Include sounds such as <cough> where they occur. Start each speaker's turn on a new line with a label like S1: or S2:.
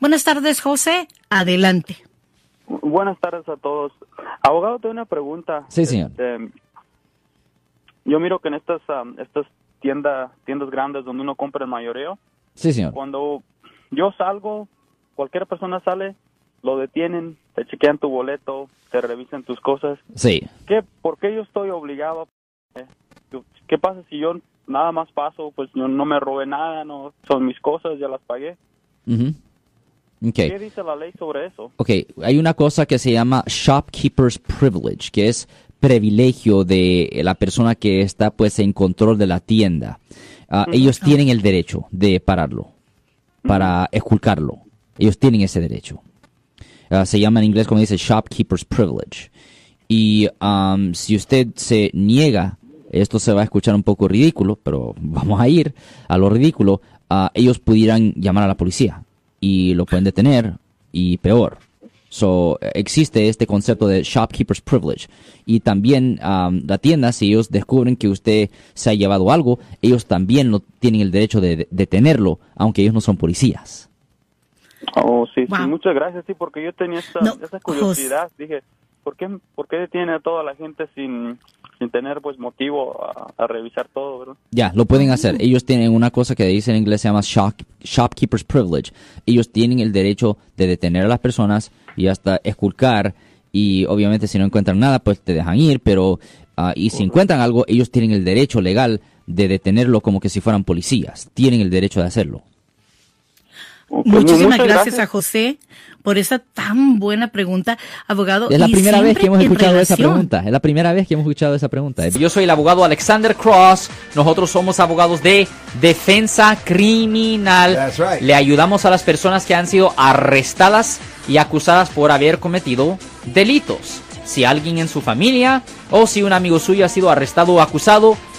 S1: Buenas tardes, José. Adelante.
S2: Buenas tardes a todos. Abogado, tengo una pregunta.
S3: Sí, señor.
S2: Este, yo miro que en estas um, estas tiendas tiendas grandes donde uno compra el mayoreo,
S3: Sí, señor.
S2: cuando yo salgo, cualquier persona sale, lo detienen, te chequean tu boleto, te revisan tus cosas.
S3: Sí.
S2: ¿Qué, ¿Por qué yo estoy obligado? Eh, ¿Qué pasa si yo nada más paso? Pues yo no me robé nada, no son mis cosas, ya las pagué.
S3: Ujú. Ok.
S2: ¿Qué dice la ley sobre eso?
S3: Ok, hay una cosa que se llama shopkeeper's privilege, que es privilegio de la persona que está pues en control de la tienda. Ah, Ellos tienen el derecho de pararlo, para esculcarlo. Ellos tienen ese derecho. Ah, se llama en inglés como dice shopkeeper's privilege. Y am, si usted se niega, esto se va a escuchar un poco ridículo, pero <laughs> vamos a ir a lo ridículo, ah, ellos pudieran llamar a la policía y lo pueden detener y peor. So, existe este concepto de shopkeeper's privilege. Y también am, la tienda, si ellos descubren que usted se ha llevado algo, ellos también lo, tienen el derecho de de- detenerlo, aunque ellos no son policías.
S2: Oh, sí,
S1: Wow.
S2: sí, muchas gracias, sí, porque yo tenía esa,
S1: No,
S2: esa curiosidad. Dije, ¿por qué, ¿por qué detiene a toda la gente sin, sin tener pues motivo a, a revisar todo, verdad?
S3: Ya, lo pueden hacer. Ellos tienen una cosa que dice en inglés se llama shop- shopkeeper's privilege. Ellos tienen el derecho de detener a las personas y hasta esculcar. Y obviamente si no encuentran nada, pues te dejan ir. Pero, ah, y si encuentran algo, ellos tienen el derecho legal de detenerlo como que si fueran policías. Tienen el derecho de hacerlo.
S2: Ok,
S1: Muchísimas
S2: muchas
S1: gracias, a José por esa tan buena pregunta, abogado.
S3: Es la primera vez que hemos escuchado esa
S1: relación-
S3: pregunta. Es la primera vez que hemos escuchado esa pregunta.
S4: Yo soy el abogado Alexander Cross. Nosotros somos abogados de defensa criminal.
S5: That's right.
S4: Le ayudamos a las personas que han sido arrestadas y acusadas por haber cometido delitos. Si alguien en su familia o si un amigo suyo ha sido arrestado o acusado,